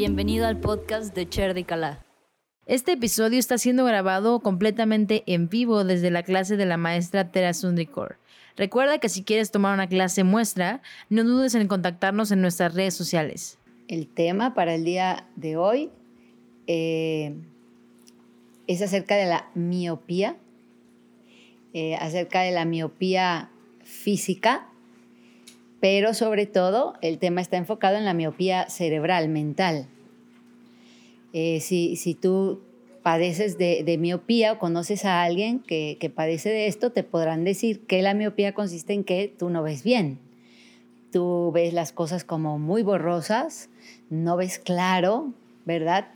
Bienvenido al podcast de Cher de Calá. Este episodio está siendo grabado completamente en vivo desde la clase de la maestra Tera Sundrikor. Recuerda que si quieres tomar una clase muestra, no dudes en contactarnos en nuestras redes sociales. El tema para el día de hoy eh, es acerca de la miopía, eh, acerca de la miopía física, pero sobre todo el tema está enfocado en la miopía cerebral, mental. Eh, si, si, tú padeces de, miopía o conoces a alguien que, que, padece de esto, te podrán decir que la miopía consiste en que tú no ves bien. Tú ves las cosas como muy borrosas, no ves claro, ¿verdad?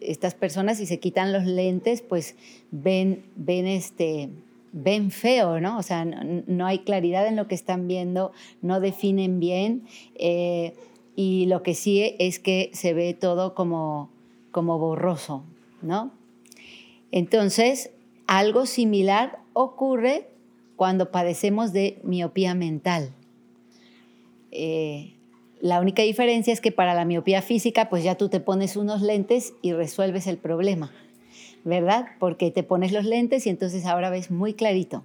Estas personas si se quitan los lentes, pues ven, ven este, ven feo, ¿no? O sea, no, hay claridad en lo que están viendo, no definen bien eh, y lo que sí es que se ve todo como, como borroso, ¿no? Entonces, algo similar ocurre cuando padecemos de miopía mental. Eh, la única diferencia es que para la miopía física, pues ya tú te pones unos lentes y resuelves el problema. ¿Verdad? Porque te pones los lentes y entonces ahora ves muy clarito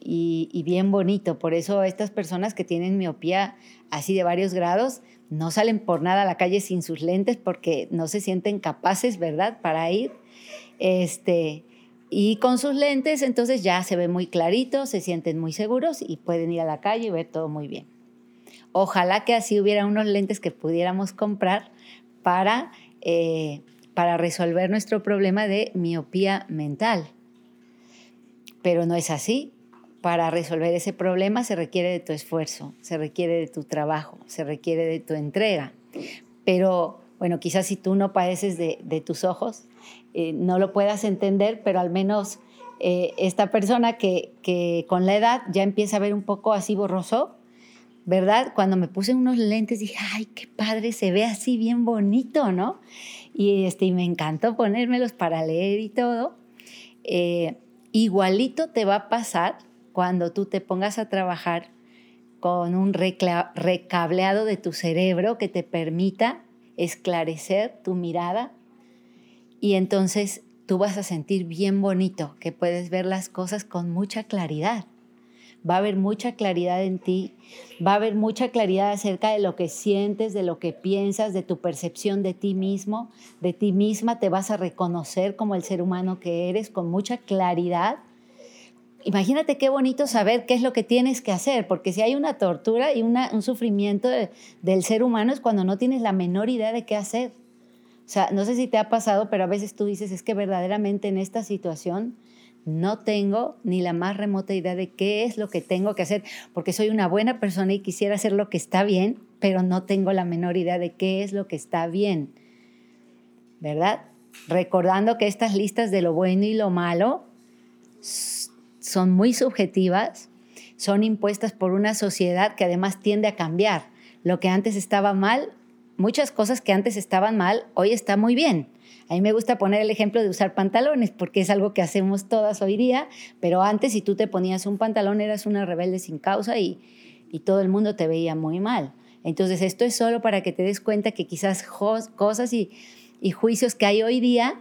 y, bien bonito. Por eso estas personas que tienen miopía así de varios grados no salen por nada a la calle sin sus lentes porque no se sienten capaces, ¿verdad? Para ir. Este, y con sus lentes entonces ya se ve muy clarito, se sienten muy seguros y pueden ir a la calle y ver todo muy bien. Ojalá que así hubiera unos lentes que pudiéramos comprar para eh, para resolver nuestro problema de miopía mental. Pero no es así. Para resolver ese problema se requiere de tu esfuerzo, se requiere de tu trabajo, se requiere de tu entrega. Pero bueno, quizás si tú no padeces de, tus ojos, eh, no lo puedas entender, pero al menos eh, esta persona que, que con la edad ya empieza a ver un poco así borroso, ¿verdad? Cuando me puse unos lentes dije, ay, qué padre, se ve así bien bonito, ¿no? Y, este, me encantó ponérmelos para leer y todo. Eh, igualito te va a pasar cuando tú te pongas a trabajar con un recableado de tu cerebro que te permita esclarecer tu mirada y entonces tú vas a sentir bien bonito, que puedes ver las cosas con mucha claridad va a haber mucha claridad en ti, va a haber mucha claridad acerca de lo que sientes, de lo que piensas, de tu percepción de ti mismo, de ti misma, te vas a reconocer como el ser humano que eres con mucha claridad. Imagínate qué bonito saber qué es lo que tienes que hacer, porque si hay una tortura y un sufrimiento del ser humano es cuando no tienes la menor idea de qué hacer. O sea, no sé si te ha pasado, pero a veces tú dices, es que verdaderamente en esta situación no tengo ni la más remota idea de qué es lo que tengo que hacer, porque soy una buena persona y quisiera hacer lo que está bien, pero no tengo la menor idea de qué es lo que está bien. ¿Verdad? Recordando que estas listas de lo bueno y lo malo son muy subjetivas, son impuestas por una sociedad que además tiende a cambiar. Lo que antes estaba mal, muchas cosas que antes estaban mal, hoy está muy bien a mí me gusta poner el ejemplo de usar pantalones porque es algo que hacemos todas hoy día, pero antes si tú te ponías un pantalón eras una rebelde sin causa y, todo el mundo te veía muy mal. Entonces esto es solo para que te des cuenta que quizás cosas y, y juicios que hay hoy día,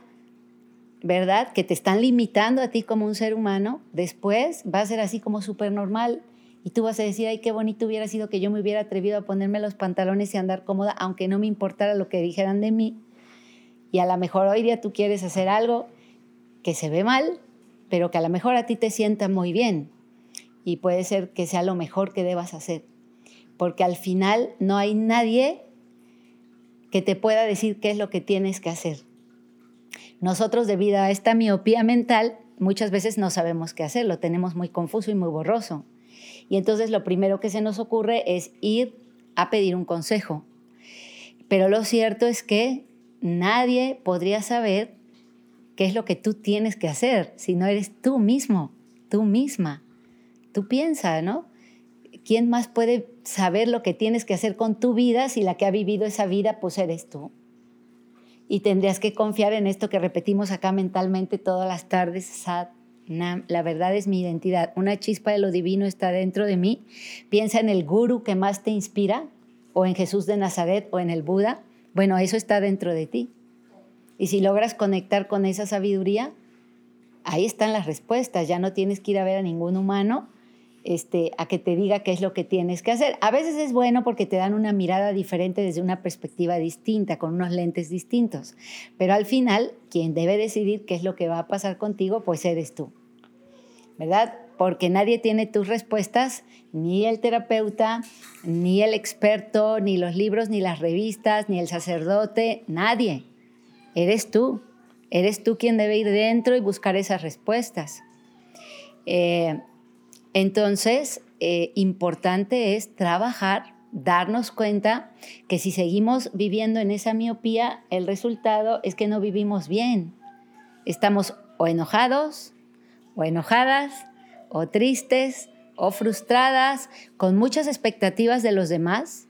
¿verdad? Que te están limitando a ti como un ser humano, después va a ser así como súper normal y tú vas a decir, ay, qué bonito hubiera sido que yo me hubiera atrevido a ponerme los pantalones y andar cómoda, aunque no me importara lo que dijeran de mí. Y a lo mejor hoy día tú quieres hacer algo que se ve mal, pero que a lo mejor a ti te sienta muy bien. Y puede ser que sea lo mejor que debas hacer. Porque al final no hay nadie que te pueda decir qué es lo que tienes que hacer. Nosotros debido a esta miopía mental muchas veces no sabemos qué hacer, lo tenemos muy confuso y muy borroso. Y entonces lo primero que se nos ocurre es ir a pedir un consejo. Pero lo cierto es que nadie podría saber qué es lo que tú tienes que hacer si no eres tú mismo, tú misma. Tú piensa, ¿no? ¿Quién más puede saber lo que tienes que hacer con tu vida si la que ha vivido esa vida pues eres tú? Y tendrías que confiar en esto que repetimos acá mentalmente todas las tardes, Sat Nam. La verdad es mi identidad. Una chispa de lo divino está dentro de mí. Piensa en el guru que más te inspira, o en Jesús de Nazaret, o en el Buda, Bueno, eso está dentro de ti. Y si logras conectar con esa sabiduría, ahí están las respuestas. Ya no tienes que ir a ver a ningún humano este, a que te diga qué es lo que tienes que hacer. A veces es bueno porque te dan una mirada diferente desde una perspectiva distinta, con unos lentes distintos. Pero al final, quien debe decidir qué es lo que va a pasar contigo, pues eres tú. ¿Verdad? Porque nadie tiene tus respuestas, ni el terapeuta, ni el experto, ni los libros, ni las revistas, ni el sacerdote, nadie. Eres tú. Eres tú quien debe ir dentro y buscar esas respuestas. Eh, entonces, eh, importante es trabajar, darnos cuenta que si seguimos viviendo en esa miopía, el resultado es que no vivimos bien. Estamos o enojados, o enojadas, o tristes, o frustradas, con muchas expectativas de los demás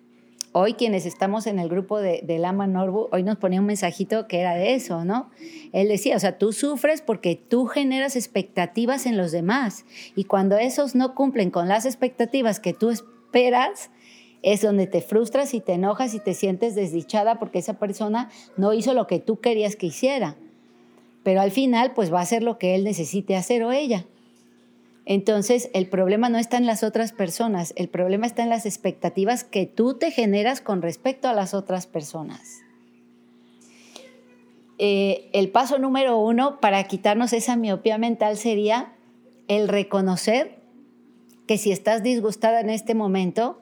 hoy quienes estamos en el grupo de, de, Lama Norbu, hoy nos ponía un mensajito que era de eso, ¿no? Él decía, o sea, tú sufres porque tú generas expectativas en los demás y cuando esos no cumplen con las expectativas que tú esperas, es donde te frustras y te enojas y te sientes desdichada porque esa persona no hizo lo que tú querías que hiciera. Pero al final, pues va a hacer lo que él necesite hacer o ella. Entonces, el problema no está en las otras personas, el problema está en las expectativas que tú te generas con respecto a las otras personas. Eh, el paso número uno para quitarnos esa miopía mental sería el reconocer que si estás disgustada en este momento,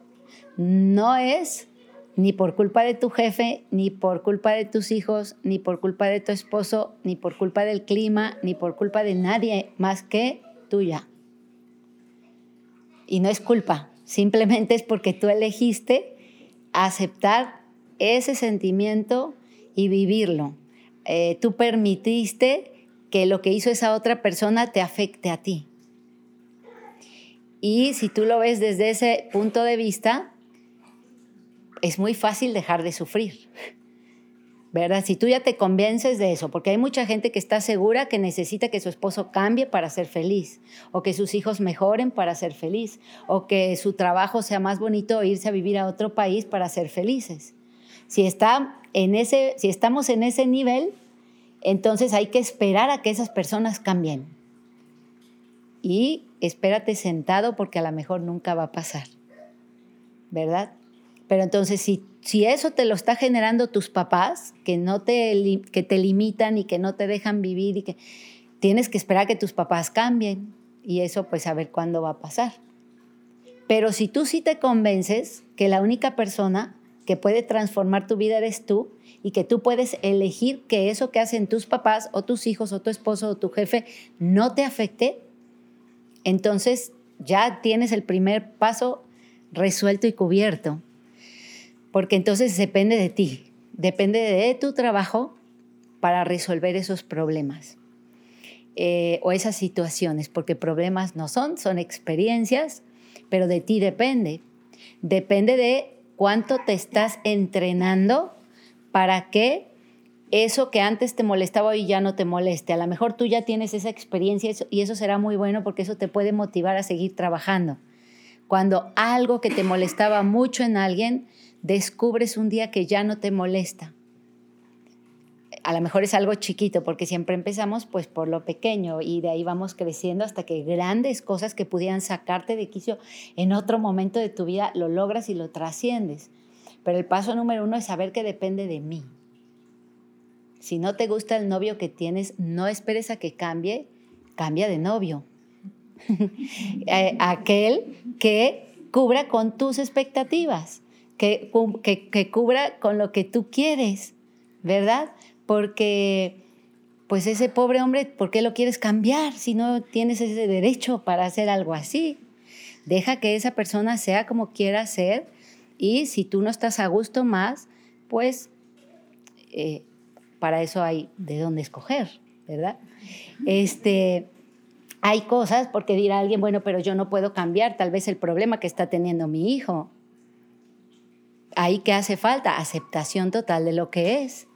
no es ni por culpa de tu jefe, ni por culpa de tus hijos, ni por culpa de tu esposo, ni por culpa del clima, ni por culpa de nadie más que tuya. Y no es culpa, simplemente es porque tú elegiste aceptar ese sentimiento y vivirlo. Eh, tú permitiste que lo que hizo esa otra persona te afecte a ti. Y si tú lo ves desde ese punto de vista, es muy fácil dejar de sufrir. ¿Verdad? Si tú ya te convences de eso, porque hay mucha gente que está segura que necesita que su esposo cambie para ser feliz, o que sus hijos mejoren para ser feliz, o que su trabajo sea más bonito o irse a vivir a otro país para ser felices. Si, está en ese, si estamos en ese nivel, entonces hay que esperar a que esas personas cambien. Y espérate sentado porque a lo mejor nunca va a pasar, ¿verdad? Pero entonces, si, si eso te lo está generando tus papás, que, no te, que te limitan y que no te dejan vivir, y que tienes que esperar que tus papás cambien. Y eso, pues, a ver cuándo va a pasar. Pero si tú sí te convences que la única persona que puede transformar tu vida eres tú y que tú puedes elegir que eso que hacen tus papás o tus hijos o tu esposo o tu jefe no te afecte, entonces ya tienes el primer paso resuelto y cubierto porque entonces depende de ti, depende de tu trabajo para resolver esos problemas eh, o esas situaciones, porque problemas no son, son experiencias, pero de ti depende. Depende de cuánto te estás entrenando para que eso que antes te molestaba hoy ya no te moleste. A lo mejor tú ya tienes esa experiencia y eso será muy bueno porque eso te puede motivar a seguir trabajando. Cuando algo que te molestaba mucho en alguien descubres un día que ya no te molesta. A lo mejor es algo chiquito porque siempre empezamos pues por lo pequeño y de ahí vamos creciendo hasta que grandes cosas que pudieran sacarte de quicio en otro momento de tu vida lo logras y lo trasciendes. Pero el paso número uno es saber que depende de mí. Si no te gusta el novio que tienes, no esperes a que cambie, cambia de novio. Eh, aquel que cubra con tus expectativas que, que, cubra con lo que tú quieres, ¿verdad? Porque pues ese pobre hombre, ¿por qué lo quieres cambiar si no tienes ese derecho para hacer algo así? Deja que esa persona sea como quiera ser y si tú no estás a gusto más, pues eh, para eso hay de dónde escoger, ¿verdad? Este, hay cosas, porque dirá alguien, bueno, pero yo no puedo cambiar tal vez el problema que está teniendo mi hijo ahí que hace falta aceptación total de lo que es.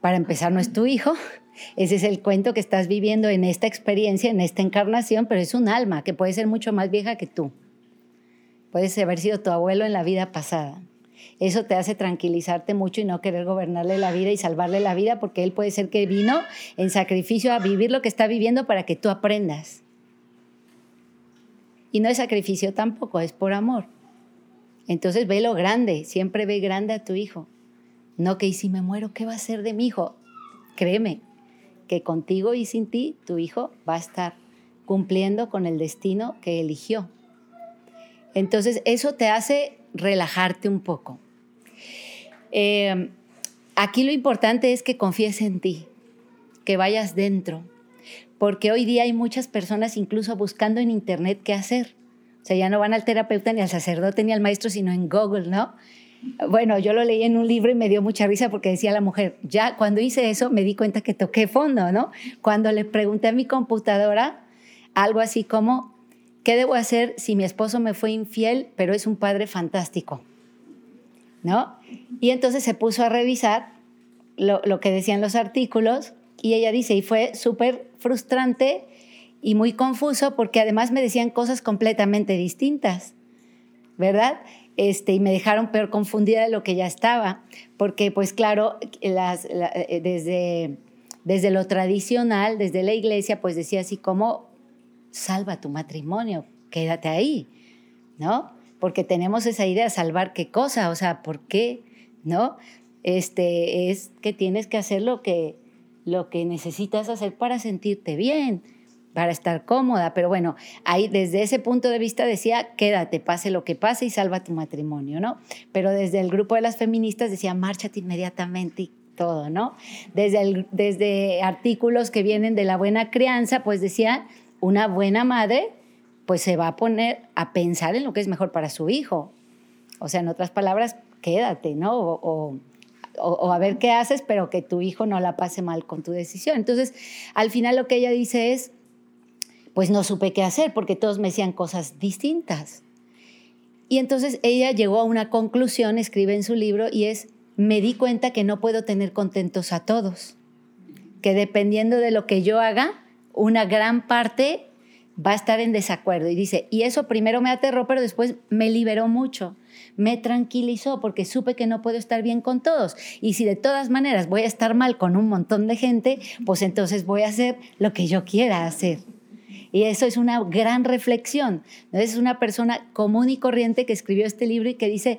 Para empezar, no es tu hijo. Ese es el cuento que estás viviendo en esta experiencia, en esta encarnación, pero es un alma que puede ser mucho más vieja que tú. Puedes haber sido tu abuelo en la vida pasada. Eso te hace tranquilizarte mucho y no querer gobernarle la vida y salvarle la vida porque él puede ser que vino en sacrificio a vivir lo que está viviendo para que tú aprendas. Y no es sacrificio tampoco, es por amor. Entonces ve lo grande, siempre ve grande a tu hijo. No que y si me muero, ¿qué va a ser de mi hijo? Créeme que contigo y sin ti tu hijo va a estar cumpliendo con el destino que eligió. Entonces eso te hace relajarte un poco. Eh, aquí lo importante es que confíes en ti, que vayas dentro, porque hoy día hay muchas personas incluso buscando en internet qué hacer. Sea, ya no van al terapeuta ni al sacerdote ni al maestro, sino en Google, ¿no? Bueno, yo lo leí en un libro y me dio mucha risa porque decía la mujer, ya cuando hice eso me di cuenta que toqué fondo, ¿no? Cuando le pregunté a mi computadora algo así como, ¿qué debo hacer si mi esposo me fue infiel, pero es un padre fantástico? ¿No? Y entonces se puso a revisar lo, lo que decían los artículos y ella dice, y fue súper frustrante y muy confuso porque además me decían cosas completamente distintas, ¿verdad? Este, y me dejaron peor confundida de lo que ya estaba, porque pues claro, las, eh, desde, desde lo tradicional, desde la iglesia, pues decía así como, salva tu matrimonio, quédate ahí, ¿no? Porque tenemos esa idea, salvar qué cosa, o sea, ¿por qué? ¿No? Este, es que tienes que hacer lo que, lo que necesitas hacer para sentirte bien, para estar cómoda. Pero bueno, ahí desde ese punto de vista decía, quédate, pase lo que pase y salva tu matrimonio, ¿no? Pero desde el grupo de las feministas decía, márchate inmediatamente y todo, ¿no? Desde, desde artículos que vienen de la buena crianza, pues decía, una buena madre pues se va a poner a pensar en lo que es mejor para su hijo. O sea, en otras palabras, quédate, ¿no? o, a ver qué haces, pero que tu hijo no la pase mal con tu decisión. Entonces, al final lo que ella dice es, pues no supe qué hacer porque todos me decían cosas distintas. Y entonces ella llegó a una conclusión, escribe en su libro, y es, me di cuenta que no puedo tener contentos a todos, que dependiendo de lo que yo haga, una gran parte va a estar en desacuerdo. Y dice, y eso primero me aterró, pero después me liberó mucho me tranquilizó porque supe que no puedo estar bien con todos. Y si de todas maneras voy a estar mal con un montón de gente, pues entonces voy a hacer lo que yo quiera hacer. Y eso es una gran reflexión. Es una persona común y corriente que escribió este libro y que dice,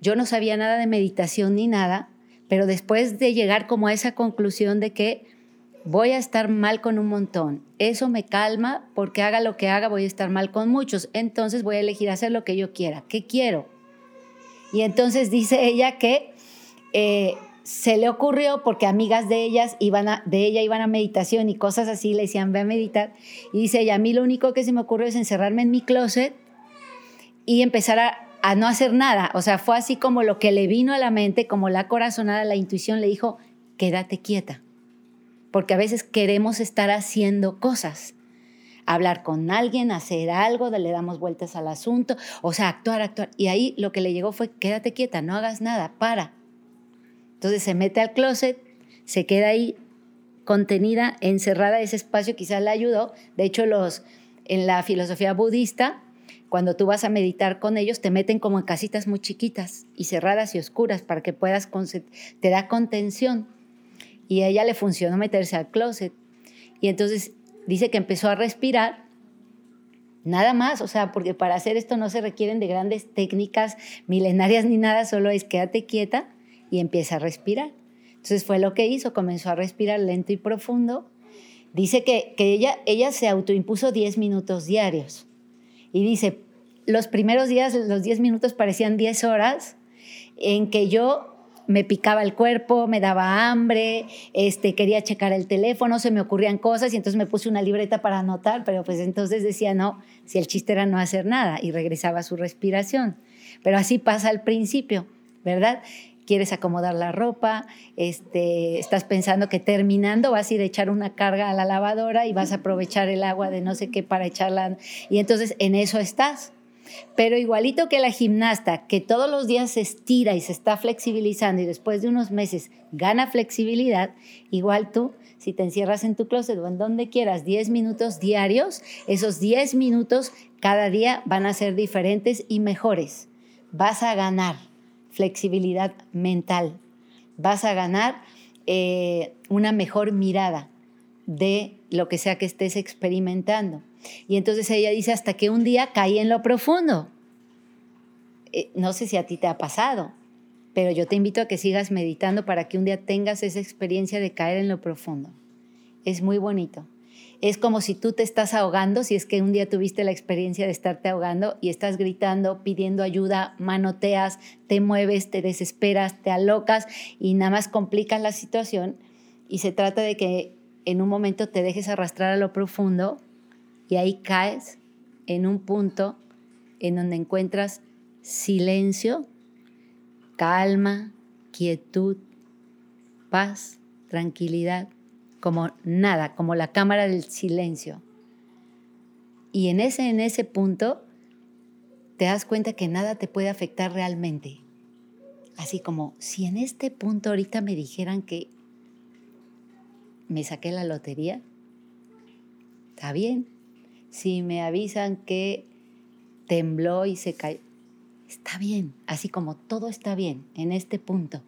yo no sabía nada de meditación ni nada, pero después de llegar como a esa conclusión de que voy a estar mal con un montón, eso me calma porque haga lo que haga voy a estar mal con muchos, entonces voy a elegir hacer lo que yo quiera. ¿Qué quiero? Y entonces dice ella que eh, se le ocurrió porque amigas de ellas iban de ella iban a meditación y cosas así, le decían, ve a meditar. Y dice ella, a mí lo único que se me ocurrió es encerrarme en mi closet y empezar a, a no hacer nada. O sea, fue así como lo que le vino a la mente, como la corazonada, la intuición le dijo, quédate quieta. Porque a veces queremos estar haciendo cosas hablar con alguien, hacer algo, le damos vueltas al asunto, o sea, actuar, actuar. Y ahí lo que le llegó fue, quédate quieta, no hagas nada, para. Entonces se mete al closet, se queda ahí contenida, encerrada, ese espacio quizás le ayudó. De hecho, los, en la filosofía budista, cuando tú vas a meditar con ellos, te meten como en casitas muy chiquitas y cerradas y oscuras para que puedas, te da contención. Y a ella le funcionó meterse al closet. Y entonces dice que empezó a respirar, nada más, o sea, porque para hacer esto no se requieren de grandes técnicas milenarias ni nada, solo es quédate quieta y empieza a respirar. Entonces fue lo que hizo, comenzó a respirar lento y profundo. Dice que, que ella, ella se autoimpuso 10 minutos diarios. Y dice, los primeros días, los 10 minutos parecían 10 horas en que yo me picaba el cuerpo, me daba hambre, este, quería checar el teléfono, se me ocurrían cosas y entonces me puse una libreta para anotar, pero pues entonces decía, no, si el chiste era no hacer nada y regresaba a su respiración. Pero así pasa al principio, ¿verdad? Quieres acomodar la ropa, este, estás pensando que terminando vas a ir a echar una carga a la lavadora y vas a aprovechar el agua de no sé qué para echarla. Y entonces en eso estás. Pero igualito que la gimnasta, que todos los días se estira y se está flexibilizando y después de unos meses gana flexibilidad, igual tú, si te encierras en tu closet o en donde quieras 10 minutos diarios, esos 10 minutos cada día van a ser diferentes y mejores. Vas a ganar flexibilidad mental. Vas a ganar eh, una mejor mirada de lo que sea que estés experimentando. Y entonces ella dice, hasta que un día caí en lo profundo. Eh, no sé si a ti te ha pasado, pero yo te invito a que sigas meditando para que un día tengas esa experiencia de caer en lo profundo. Es muy bonito. Es como si tú te estás ahogando, si es que un día tuviste la experiencia de estarte ahogando y estás gritando, pidiendo ayuda, manoteas, te mueves, te desesperas, te alocas y nada más complicas la situación. Y se trata de que en un momento te dejes arrastrar a lo profundo y ahí caes en un punto en donde encuentras silencio, calma, quietud, paz, tranquilidad, como nada, como la cámara del silencio. Y en ese, en ese punto te das cuenta que nada te puede afectar realmente. Así como si en este punto ahorita me dijeran que me saqué la lotería, está bien. Si me avisan que tembló y se cayó, está bien. Así como todo está bien en este punto.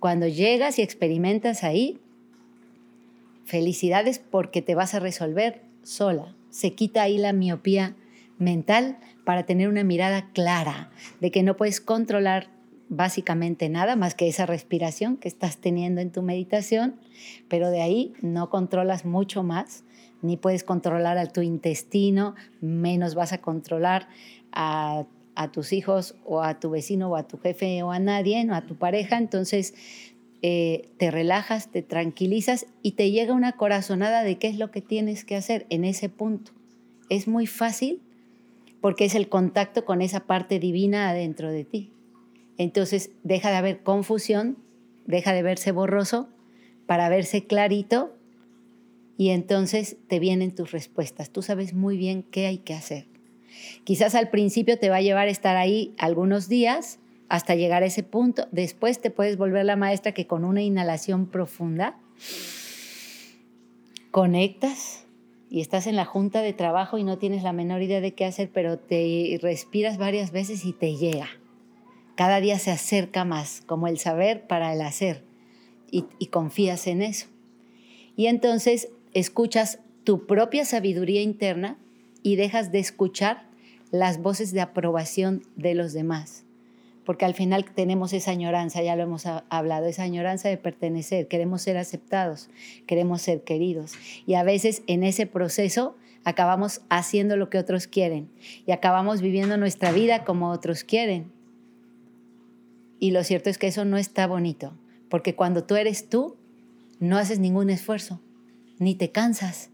Cuando llegas y experimentas ahí, felicidades porque te vas a resolver sola. Se quita ahí la miopía mental para tener una mirada clara de que no puedes controlar básicamente nada más que esa respiración que estás teniendo en tu meditación, pero de ahí no controlas mucho más, ni puedes controlar a tu intestino, menos vas a controlar a, tus hijos o a tu vecino o a tu jefe o a nadie, o a tu pareja, entonces eh, te relajas, te tranquilizas y te llega una corazonada de qué es lo que tienes que hacer en ese punto. Es muy fácil porque es el contacto con esa parte divina adentro de ti. Entonces deja de haber confusión, deja de verse borroso para verse clarito y entonces te vienen tus respuestas. Tú sabes muy bien qué hay que hacer. Quizás al principio te va a llevar a estar ahí algunos días hasta llegar a ese punto. Después te puedes volver la maestra que con una inhalación profunda conectas y estás en la junta de trabajo y no tienes la menor idea de qué hacer, pero te respiras varias veces y te llega cada día se acerca más, como el saber para el hacer, y, confías en eso. Y entonces escuchas tu propia sabiduría interna y dejas de escuchar las voces de aprobación de los demás. Porque al final tenemos esa añoranza, ya lo hemos hablado, esa añoranza de pertenecer, queremos ser aceptados, queremos ser queridos. Y a veces en ese proceso acabamos haciendo lo que otros quieren y acabamos viviendo nuestra vida como otros quieren. Y lo cierto es que eso no está bonito, porque cuando tú eres tú, no haces ningún esfuerzo, ni te cansas,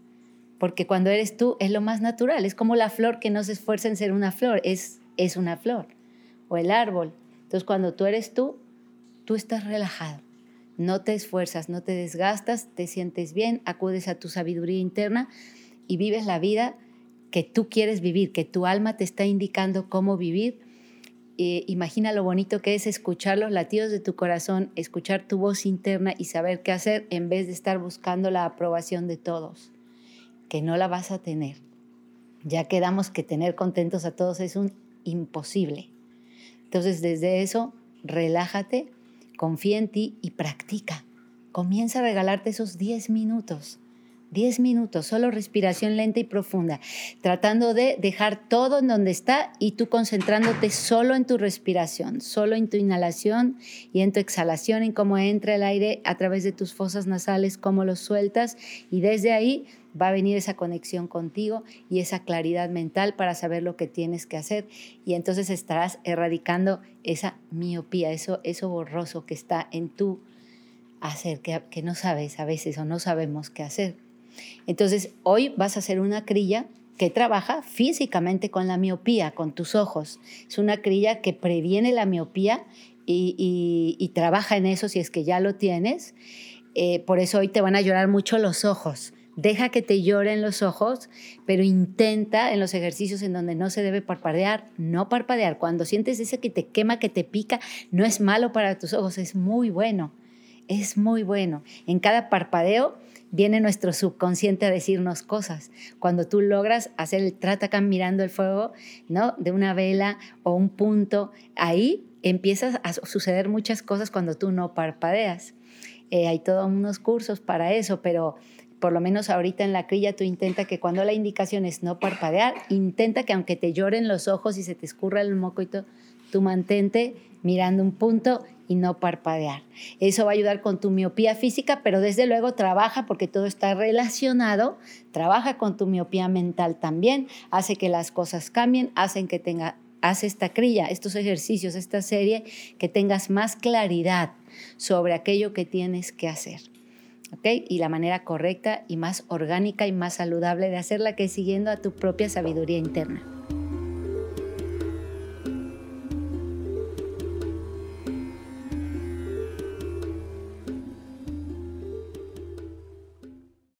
porque cuando eres tú es lo más natural, es como la flor que no se esfuerza en ser una flor, es, es una flor, o el árbol. Entonces cuando tú eres tú, tú estás relajado, no te esfuerzas, no te desgastas, te sientes bien, acudes a tu sabiduría interna y vives la vida que tú quieres vivir, que tu alma te está indicando cómo vivir eh, imagina lo bonito que es escuchar los latidos de tu corazón, escuchar tu voz interna y saber qué hacer en vez de estar buscando la aprobación de todos, que no la vas a tener. Ya quedamos que tener contentos a todos es un imposible. Entonces desde eso, relájate, confía en ti y practica. Comienza a regalarte esos 10 minutos 10 minutos, solo respiración lenta y profunda, tratando de dejar todo en donde está y tú concentrándote solo en tu respiración, solo en tu inhalación y en tu exhalación, en cómo entra el aire a través de tus fosas nasales, cómo lo sueltas y desde ahí va a venir esa conexión contigo y esa claridad mental para saber lo que tienes que hacer y entonces estarás erradicando esa miopía, eso, eso borroso que está en tu hacer, que, que no sabes a veces o no sabemos qué hacer. Entonces, hoy vas a hacer una crilla que trabaja físicamente con la miopía, con tus ojos. Es una crilla que previene la miopía y, trabaja en eso si es que ya lo tienes. Eh, por eso hoy te van a llorar mucho los ojos. Deja que te lloren los ojos, pero intenta en los ejercicios en donde no se debe parpadear, no parpadear. Cuando sientes ese que te quema, que te pica, no es malo para tus ojos, es muy bueno. Es muy bueno. En cada parpadeo viene nuestro subconsciente a decirnos cosas. Cuando tú logras hacer el tratacam mirando el fuego, ¿no? De una vela o un punto, ahí empiezas a suceder muchas cosas cuando tú no parpadeas. Eh, hay todos unos cursos para eso, pero por lo menos ahorita en la crilla tú intenta que cuando la indicación es no parpadear, intenta que aunque te lloren los ojos y se te escurra el moco y todo, tú mantente mirando un punto y no parpadear. Eso va a ayudar con tu miopía física, pero desde luego trabaja porque todo está relacionado, trabaja con tu miopía mental también, hace que las cosas cambien, hacen que tenga haz esta crilla, estos ejercicios, esta serie, que tengas más claridad sobre aquello que tienes que hacer. Y la manera correcta y más orgánica y más saludable de hacerla que es siguiendo a tu propia sabiduría interna.